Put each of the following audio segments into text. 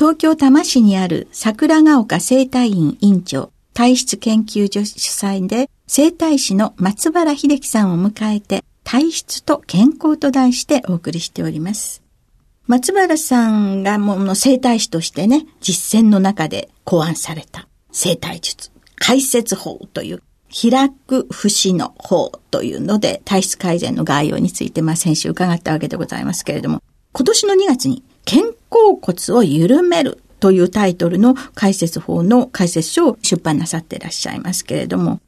東京多摩市にある桜ヶ丘生態院院長体質研究所主催で生態師の松原秀樹さんを迎えて体質と健康と題してお送りしております。松原さんがもの生態師としてね、実践の中で考案された生態術、解説法という開く節の法というので体質改善の概要についてまあ先週伺ったわけでございますけれども、今年の2月に肩甲骨を緩めるというタイトルの解説法の解説書を出版なさっていらっしゃいますけれども、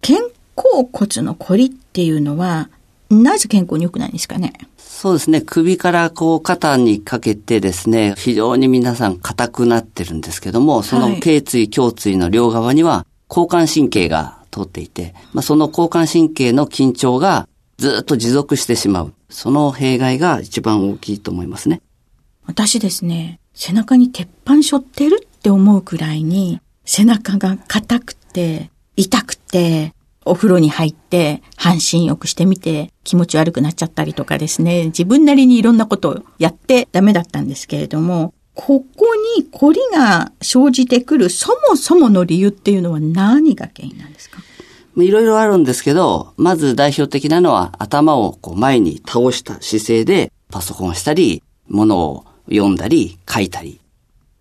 肩甲骨の凝りっていうのは、なぜ健康に良くないんですかね？そうですね。首からこう肩にかけてですね、非常に皆さん硬くなってるんですけども、その頸椎、胸椎の両側には交感神経が通っていて、まあ、その交感神経の緊張がずっと持続してしまう。その弊害が一番大きいと思いますね。私ですね、背中に鉄板背負ってるって思うくらいに、背中が硬くて、痛くて、お風呂に入って半身浴してみて気持ち悪くなっちゃったりとかですね、自分なりにいろんなことをやってダメだったんですけれども、ここに凝りが生じてくるそもそもの理由っていうのは何が原因なんですか？いろいろあるんですけど、まず代表的なのは頭をこう前に倒した姿勢でパソコンをしたり、物を読んだり書いたり、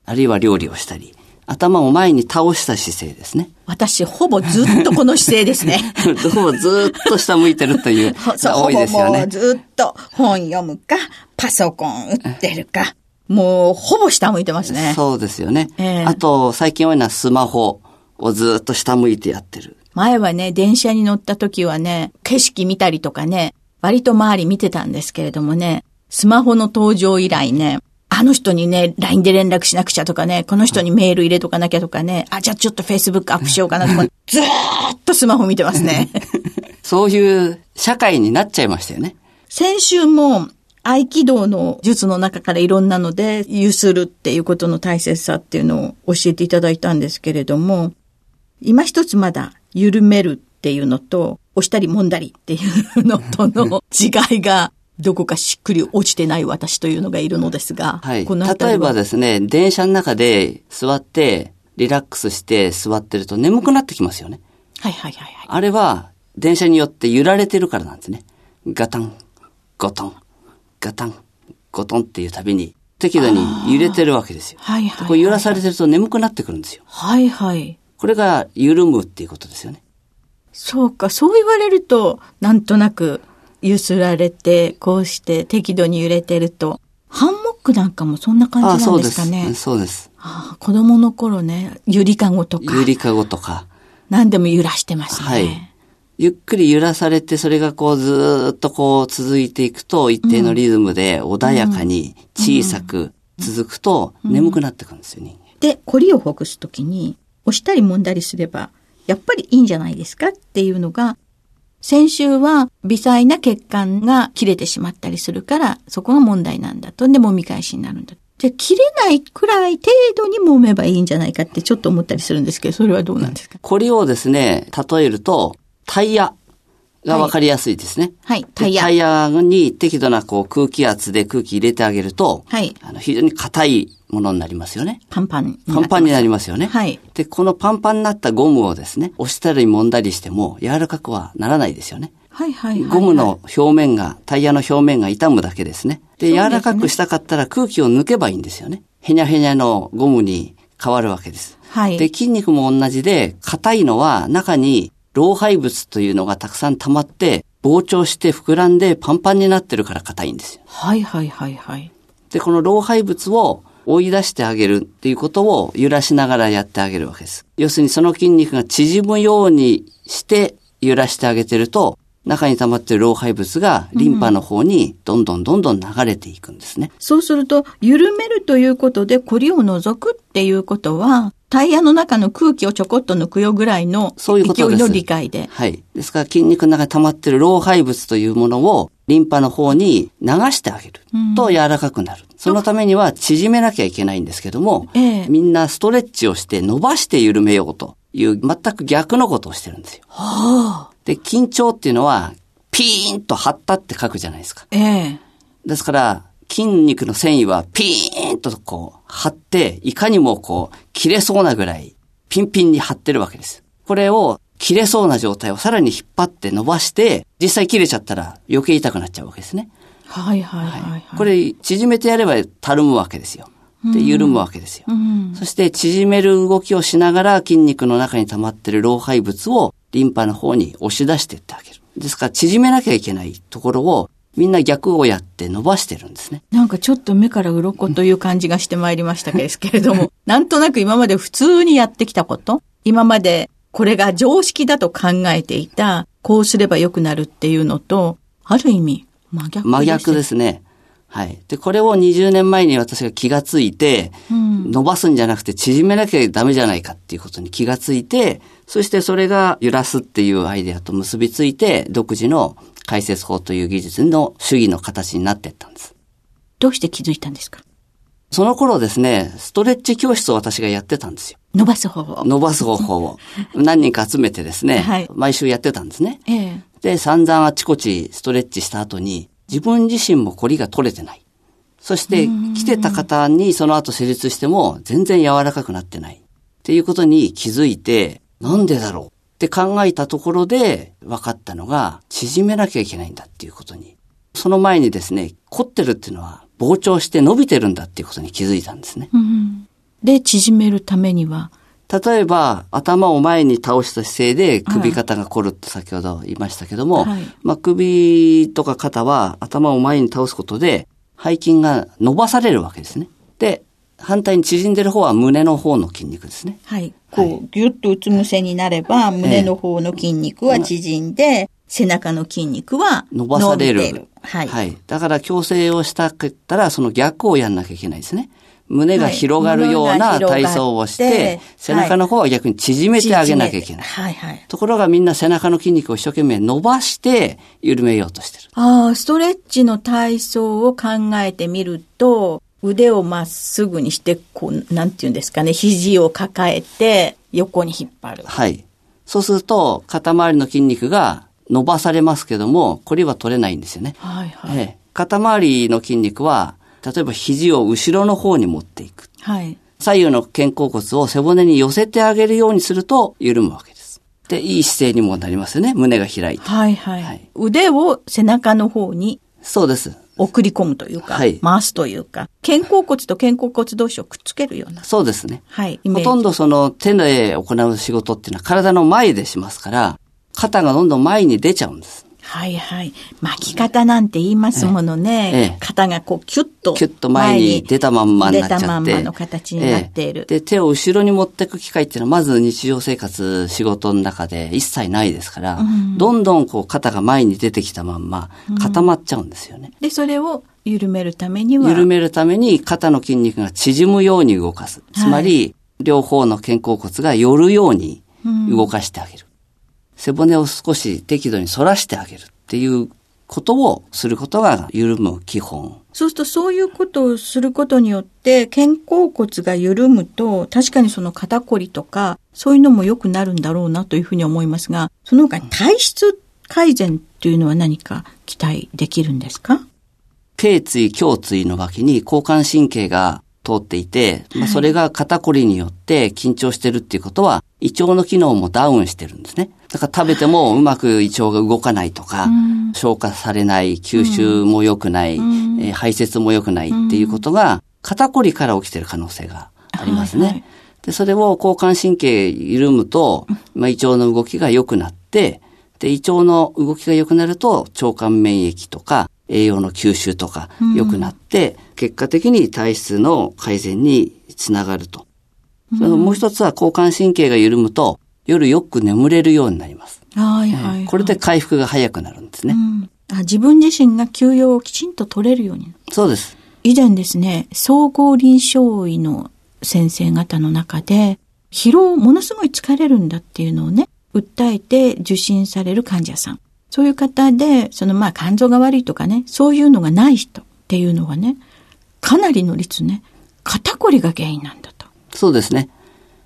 あるいは料理をしたり、頭を前に倒した姿勢ですね。私、ほぼずっとこの姿勢ですね。どうもずっと下向いてるという 多いですよね。ずっと本読むか、パソコン打ってるか、もうほぼ下向いてますね。そうですよね。えー、あと、最近多いのはスマホをずっと下向いてやってる。前はね、電車に乗った時はね、景色見たりとかね、割と周り見てたんですけれどもね、スマホの登場以来ね、あの人にね、LINE で連絡しなくちゃとかね、この人にメール入れとかなきゃとかね、あ、じゃあちょっと Facebook アップしようかなとか、ずーっとスマホ見てますね。そういう社会になっちゃいましたよね。先週も、合気道の術の中からいろんなので、ゆするっていうことの大切さっていうのを教えていただいたんですけれども、今一つまだ緩めるっていうのと、押したり揉んだりっていうのとの違いが、どこかしっくり落ちてない私というのがいるのですが、はい。例えばですね、電車の中で座って、リラックスして座ってると眠くなってきますよね。はいはいはい、はい。あれは、電車によって揺られてるからなんですね。ガタン、ゴトン、ガタン、ゴトンっていうたびに、適度に揺れてるわけですよ。はいはい、こう揺らされてると眠くなってくるんですよ。はいはい。これが緩むっていうことですよね。そうか、そう言われると、なんとなく揺すられて、こうして適度に揺れてると、ハンモックなんかもそんな感じなんですかね。そうです。そうです。あ子供の頃ね、ゆりかごとか。ゆりかごとか。何でも揺らしてますね。はい。ゆっくり揺らされて、それがこうずっとこう続いていくと、一定のリズムで穏やかに小さく続くと、眠くなってくるんですよ、人間。で、凝りをほぐすときに、押したり揉んだりすれば、やっぱりいいんじゃないですかっていうのが、先週は微細な血管が切れてしまったりするから、そこが問題なんだと。で、もみ返しになるんだ。じゃ切れないくらい程度に揉めばいいんじゃないかってちょっと思ったりするんですけど、それはどうなんですか、これをですね、例えると、タイヤがわかりやすいですね。はい、タイヤ。タイヤに適度なこう空気圧で空気入れてあげると、はい。あの非常に硬いものになりますよね。パンパンパンパンになりりますよね。はい。で、このパンパンになったゴムをですね、押したり揉んだりしても柔らかくはならないですよね。はいはいはい。ゴムの表面が、タイヤの表面が傷むだけですね。で、柔らかくしたかったら空気を抜けばいいんですよね。へにゃへにゃのゴムに変わるわけです。はい。で、筋肉も同じで、硬いのは中に老廃物というのがたくさん溜まって、膨張して膨らんでパンパンになってるから硬いんですよ。はいはいはいはい。で、この老廃物を追い出してあげるっていうことを揺らしながらやってあげるわけです。要するにその筋肉が縮むようにして揺らしてあげてると、中に溜まってる老廃物がリンパの方にどんどんどんどん流れていくんですね。そうすると、緩めるということで、コリを除くっていうことは、タイヤの中の空気をちょこっと抜くよぐらいのそういうことです。勢いの理解で。はい。ですから筋肉の中に溜まってる老廃物というものをリンパの方に流してあげると柔らかくなる。そのためには縮めなきゃいけないんですけども、ええみんなストレッチをして伸ばして緩めようという全く逆のことをしてるんですよ。はあ。で、緊張っていうのはピーンと張ったって書くじゃないですか。ええ。ですから、筋肉の繊維はピーンとこう張って、いかにもこう切れそうなぐらいピンピンに張ってるわけです。これを切れそうな状態をさらに引っ張って伸ばして、実際切れちゃったら余計痛くなっちゃうわけですね。はいはいはい、はい。これ縮めてやればたるむわけですよ。で、緩むわけですよ。うん。そして縮める動きをしながら筋肉の中に溜まってる老廃物をリンパの方に押し出していってあげる。ですから縮めなきゃいけないところをみんな逆をやって伸ばしてるんですね。なんかちょっと目から鱗という感じがしてまいりましたですけれども、なんとなく今まで普通にやってきたこと、今までこれが常識だと考えていた、こうすれば良くなるっていうのと、ある意味真逆です。真逆ですね。はい。で、これを20年前に私が気がついて、うん。伸ばすんじゃなくて縮めなきゃダメじゃないかっていうことに気がついて、そしてそれが揺らすっていうアイデアと結びついて、独自の解説法という技術の主義の形になっていったんです。どうして気づいたんですか？その頃ですね、ストレッチ教室を私がやってたんですよ。伸ばす方法。伸ばす方法を 何人か集めてですね、はい毎週やってたんですね。ええ。で、散々あちこちストレッチした後に、自分自身もコリが取れてない。そして、来てた方にその後施術しても全然柔らかくなってない。っていうことに気づいて、なんでだろう？って考えたところで分かったのが、縮めなきゃいけないんだっていうことに。その前にですね、凝ってるっていうのは膨張して伸びてるんだっていうことに気づいたんですね。うん。で、縮めるためには、例えば、頭を前に倒した姿勢で首肩が凝るって先ほど言いましたけども、はいまあ、首とか肩は頭を前に倒すことで背筋が伸ばされるわけですね。で、反対に縮んでる方は胸の方の筋肉ですね。はい。こう、ぎゅっとうつ伏せになれば、胸の方の筋肉は縮んで、背中の筋肉は伸ばされる。はい。はい。だから矯正をしたかったらその逆をやんなきゃいけないですね。胸が広がるようはいな体操をして、背中の方は逆に縮めてあげなきゃいけない。はいはい。ところがみんな背中の筋肉を一生懸命伸ばして緩めようとしてる。ああ、ストレッチの体操を考えてみると、腕をまっすぐにして、こう、なんていうんですかね、肘を抱えて、横に引っ張る。はい。そうすると、肩周りの筋肉が伸ばされますけども、これは取れないんですよね。はいはい。ええ肩周りの筋肉は、例えば肘を後ろの方に持っていく。はい。左右の肩甲骨を背骨に寄せてあげるようにすると緩むわけです。で、いい姿勢にもなりますよね。胸が開いて。はいはい。はい腕を背中の方にそうです。送り込むというか、はい回すというか、肩甲骨と肩甲骨同士をくっつけるような。そうですね。はい。ほとんどその手で行う仕事っていうのは体の前でしますから、肩がどんどん前に出ちゃうんです。はいはい。巻き方なんて言いますものね。ええ肩がこうキュッと。キュッと前に出たまんまになっちゃって。出たまんまの形になっている。ええで、手を後ろに持っていく機会っていうのはまず日常生活、仕事の中で一切ないですから、どんどんこう肩が前に出てきたまんま固まっちゃうんですよね。で、それを緩めるためには。緩めるために肩の筋肉が縮むように動かす。つまり、両方の肩甲骨が寄るように動かしてあげる。背骨を少し適度に反らしてあげるっていうことをすることが緩む基本。そうするとそういうことをすることによって肩甲骨が緩むと確かにその肩こりとかそういうのも良くなるんだろうなというふうに思いますが、その他に体質改善っていうのは何か期待できるんですか？頸椎、胸椎の脇に交感神経が通っていて、まあ、それが肩こりによって緊張してるっていうことは、胃腸の機能もダウンしてるんですね。だから食べてもうまく胃腸が動かないとか、消化されない、吸収も良くない、えー、排泄も良くないっていうことが、肩こりから起きてる可能性がありますね。はいはい、で、それを交感神経緩むと、まあ、胃腸の動きが良くなって、で、胃腸の動きが良くなると、腸管免疫とか、栄養の吸収とか良くなって、うん、結果的に体質の改善につながると。それもう一つは交感神経が緩むと、夜よく眠れるようになります。はいはい、はい、これで回復が早くなるんですね、うん、あ。自分自身が休養をきちんと取れるようにそうです。以前ですね、総合臨床医の先生方の中で、疲労ものすごい疲れるんだっていうのをね、訴えて受診される患者さん。そういう方で、そのまあ肝臓が悪いとかね、そういうのがない人っていうのはね、かなりの率ね、肩こりが原因なんだと。そうですね。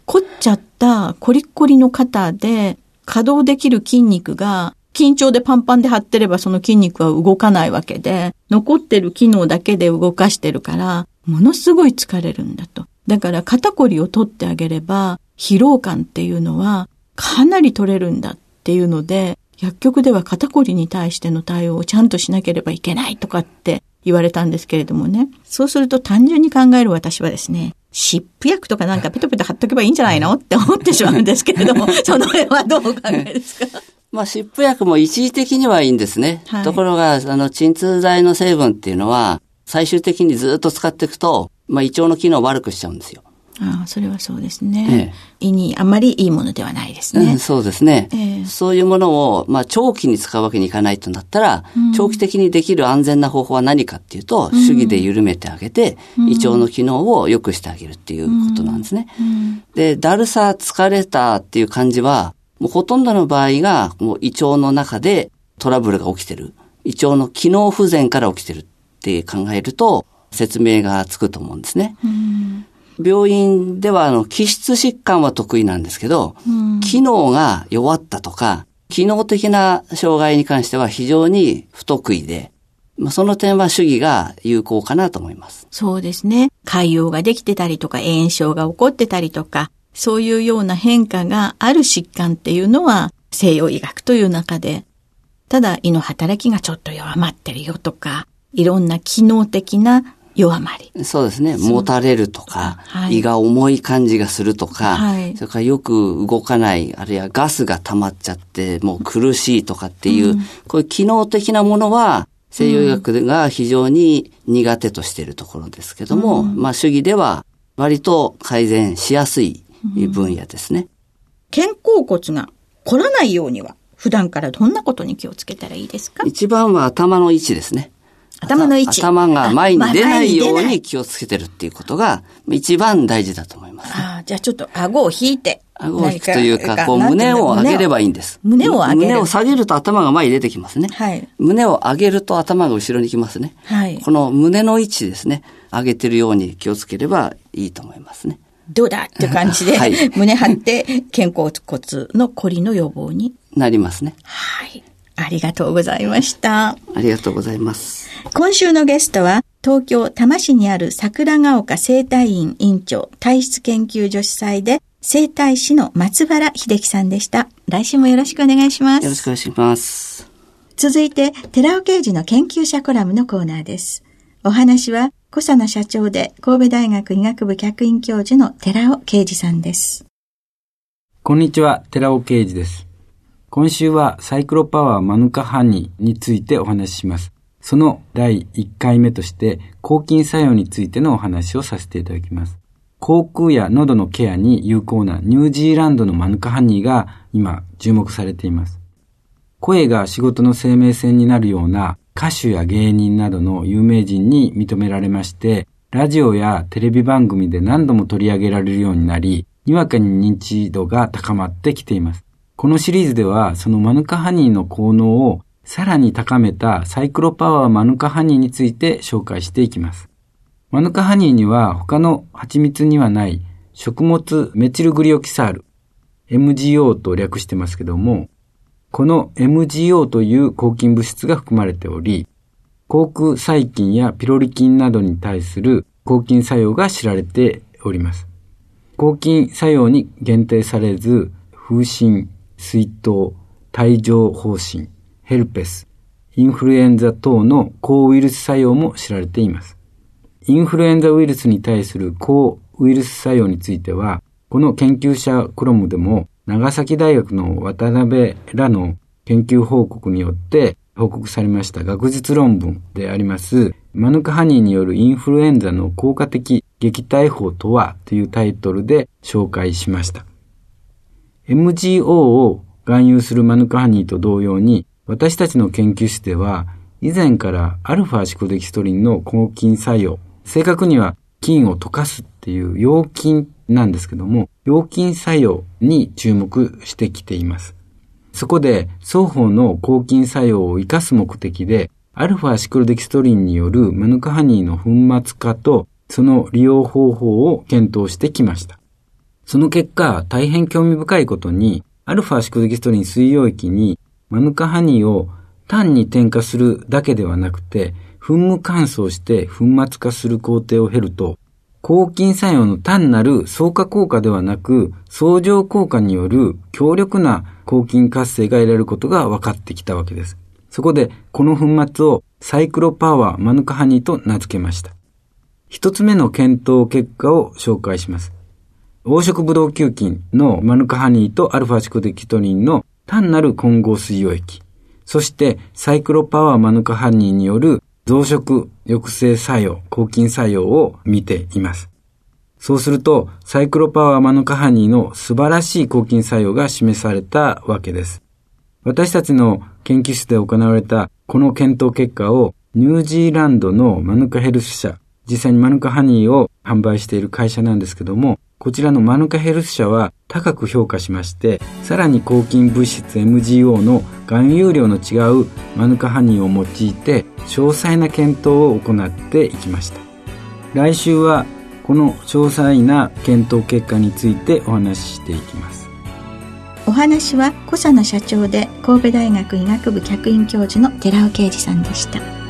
凝っちゃったコリッコリの肩で稼働できる筋肉が緊張でパンパンで張ってればその筋肉は動かないわけで、残ってる機能だけで動かしてるから、ものすごい疲れるんだと。だから肩こりを取ってあげれば、疲労感っていうのはかなり取れるんだっていうので、薬局では肩こりに対しての対応をちゃんとしなければいけないとかって言われたんですけれどもね。そうすると単純に考える私はですね、湿布薬とかなんかペトペト貼っとけばいいんじゃないのって思ってしまうんですけれども、その辺はどうお考えですか？まあ、湿布薬も一時的にはいいんですね。はい、ところが、あの、鎮痛剤の成分っていうのは、最終的にずっと使っていくと、まあ、胃腸の機能を悪くしちゃうんですよ。ああ、それはそうですね。ええ、胃にあまりいいものではないですね。うん、そうですね、ええ、そういうものを、まあ、長期に使うわけにいかないとなったら、うん、長期的にできる安全な方法は何かっていうと、うん、主義で緩めてあげて、胃腸の機能を良くしてあげるっていうことなんですね。で、だるさ、疲れたっていう感じは、もうほとんどの場合が、もう胃腸の中でトラブルが起きてる。胃腸の機能不全から起きてるって考えると、説明がつくと思うんですね。うん病院ではあの気質疾患は得意なんですけど、うん、機能が弱ったとか、機能的な障害に関しては非常に不得意で、まあ、その点は主義が有効かなと思います。そうですね。潰瘍ができてたりとか、炎症が起こってたりとか、そういうような変化がある疾患っていうのは西洋医学という中で、ただ胃の働きがちょっと弱まってるよとか、いろんな機能的な弱まり。そうですね。もたれるとか、はい、胃が重い感じがするとか、はい、それからよく動かない、あるいはガスが溜まっちゃって、もう苦しいとかっていう、うん、こういう機能的なものは、西洋医学が非常に苦手としているところですけども、うん、まあ主義では割と改善しやすい分野ですね。肩甲骨が凝らないようには、普段からどんなことに気をつけたらいいですか？一番は頭の位置ですね。頭の位置。頭が前に出ないように気をつけてるっていうことが一番大事だと思います、ね、ああ、じゃあちょっと顎を引いて。顎を引くというか、こう胸を上げればいいんです。胸を上げる。胸を下げると頭が前に出てきますね。はい。胸を上げると頭が後ろに来ますね。はい。この胸の位置ですね。上げてるように気をつければいいと思いますね。どうだって感じで、はい、胸張って肩甲骨の凝りの予防になりますね。はい。ありがとうございました。ありがとうございます。今週のゲストは、東京多摩市にある桜ヶ丘生態院院長体質研究所主催で、生態師の松原秀樹さんでした。来週もよろしくお願いします。よろしくお願いします。続いて、寺尾刑事の研究者コラムのコーナーです。お話は、小佐野社長で神戸大学医学部客員教授の寺尾啓二さんです。こんにちは、寺尾啓二です。今週はサイクロパワーマヌカハニーについてお話しします。その第1回目として、抗菌作用についてのお話をさせていただきます。口腔や喉のケアに有効なニュージーランドのマヌカハニーが今注目されています。声が仕事の生命線になるような歌手や芸人などの有名人に認められまして、ラジオやテレビ番組で何度も取り上げられるようになり、にわかに認知度が高まってきています。このシリーズでは、そのマヌカハニーの効能をさらに高めたサイクロパワーマヌカハニーについて紹介していきます。マヌカハニーには他の蜂蜜にはない食物メチルグリオキサール、MGO と略してますけども、この MGO という抗菌物質が含まれており、口腔細菌やピロリ菌などに対する抗菌作用が知られております。抗菌作用に限定されず、風疹、水筒、帯状疱疹、ヘルペス、インフルエンザ等の抗ウイルス作用も知られています。インフルエンザウイルスに対する抗ウイルス作用については、この研究者クロムでも長崎大学の渡辺らの研究報告によって報告されました学術論文であります、マヌカハニーによるインフルエンザの効果的撃退法とはというタイトルで紹介しました。MGO を含有するマヌカハニーと同様に、私たちの研究室では、以前からアルファシコデキストリンの抗菌作用、正確には菌を溶かすっていう溶菌なんですけども、溶菌作用に注目してきています。そこで双方の抗菌作用を活かす目的で、アルファシクロデキストリンによるマヌカハニーの粉末化とその利用方法を検討してきました。その結果、大変興味深いことに、アルファシクデキストリン水溶液にマヌカハニーを単に添加するだけではなくて、噴霧乾燥して粉末化する工程を経ると、抗菌作用の単なる相加効果ではなく、相乗効果による強力な抗菌活性が得られることが分かってきたわけです。そこで、この粉末をサイクロパワーマヌカハニーと名付けました。一つ目の検討結果を紹介します。黄色ブドウ球菌のマヌカハニーとアルファシコデキトリンの単なる混合水溶液。そしてサイクロパワーマヌカハニーによる増殖抑制作用、抗菌作用を見ています。そうすると、サイクロパワーマヌカハニーの素晴らしい抗菌作用が示されたわけです。私たちの研究室で行われたこの検討結果をニュージーランドのマヌカヘルス社、実際にマヌカハニーを販売している会社なんですけども、こちらのマヌカヘルス社は高く評価しまして、さらに抗菌物質 MGO の含有量の違うマヌカハニーを用いて詳細な検討を行っていきました。来週はこの詳細な検討結果についてお話ししていきます。お話は小佐野社長で神戸大学医学部客員教授の寺尾啓二さんでした。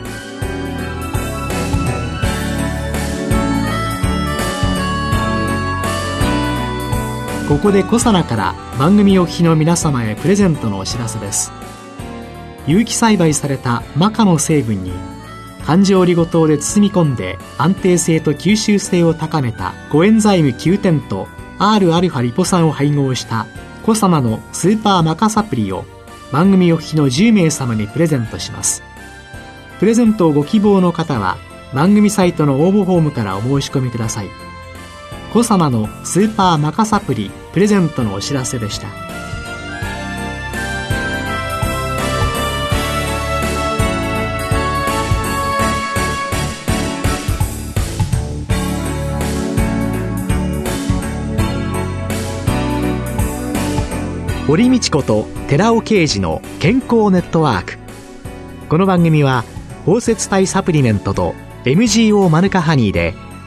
ここで小佐奈から番組お聞きの皆様へプレゼントのお知らせです。有機栽培されたマカの成分に環状オリゴ糖で包み込んで安定性と吸収性を高めたコエンザイム9点と Rα リポ酸を配合したコサナのスーパーマカサプリを番組お聞きの10名様にプレゼントします。プレゼントをご希望の方は番組サイトの応募フォームからお申し込みください。コサナのスーパーマカサプリプレゼントのお知らせでした。堀道子と寺尾啓二の健康ネットワーク。この番組は包摂体サプリメントと MGO マヌカハニーで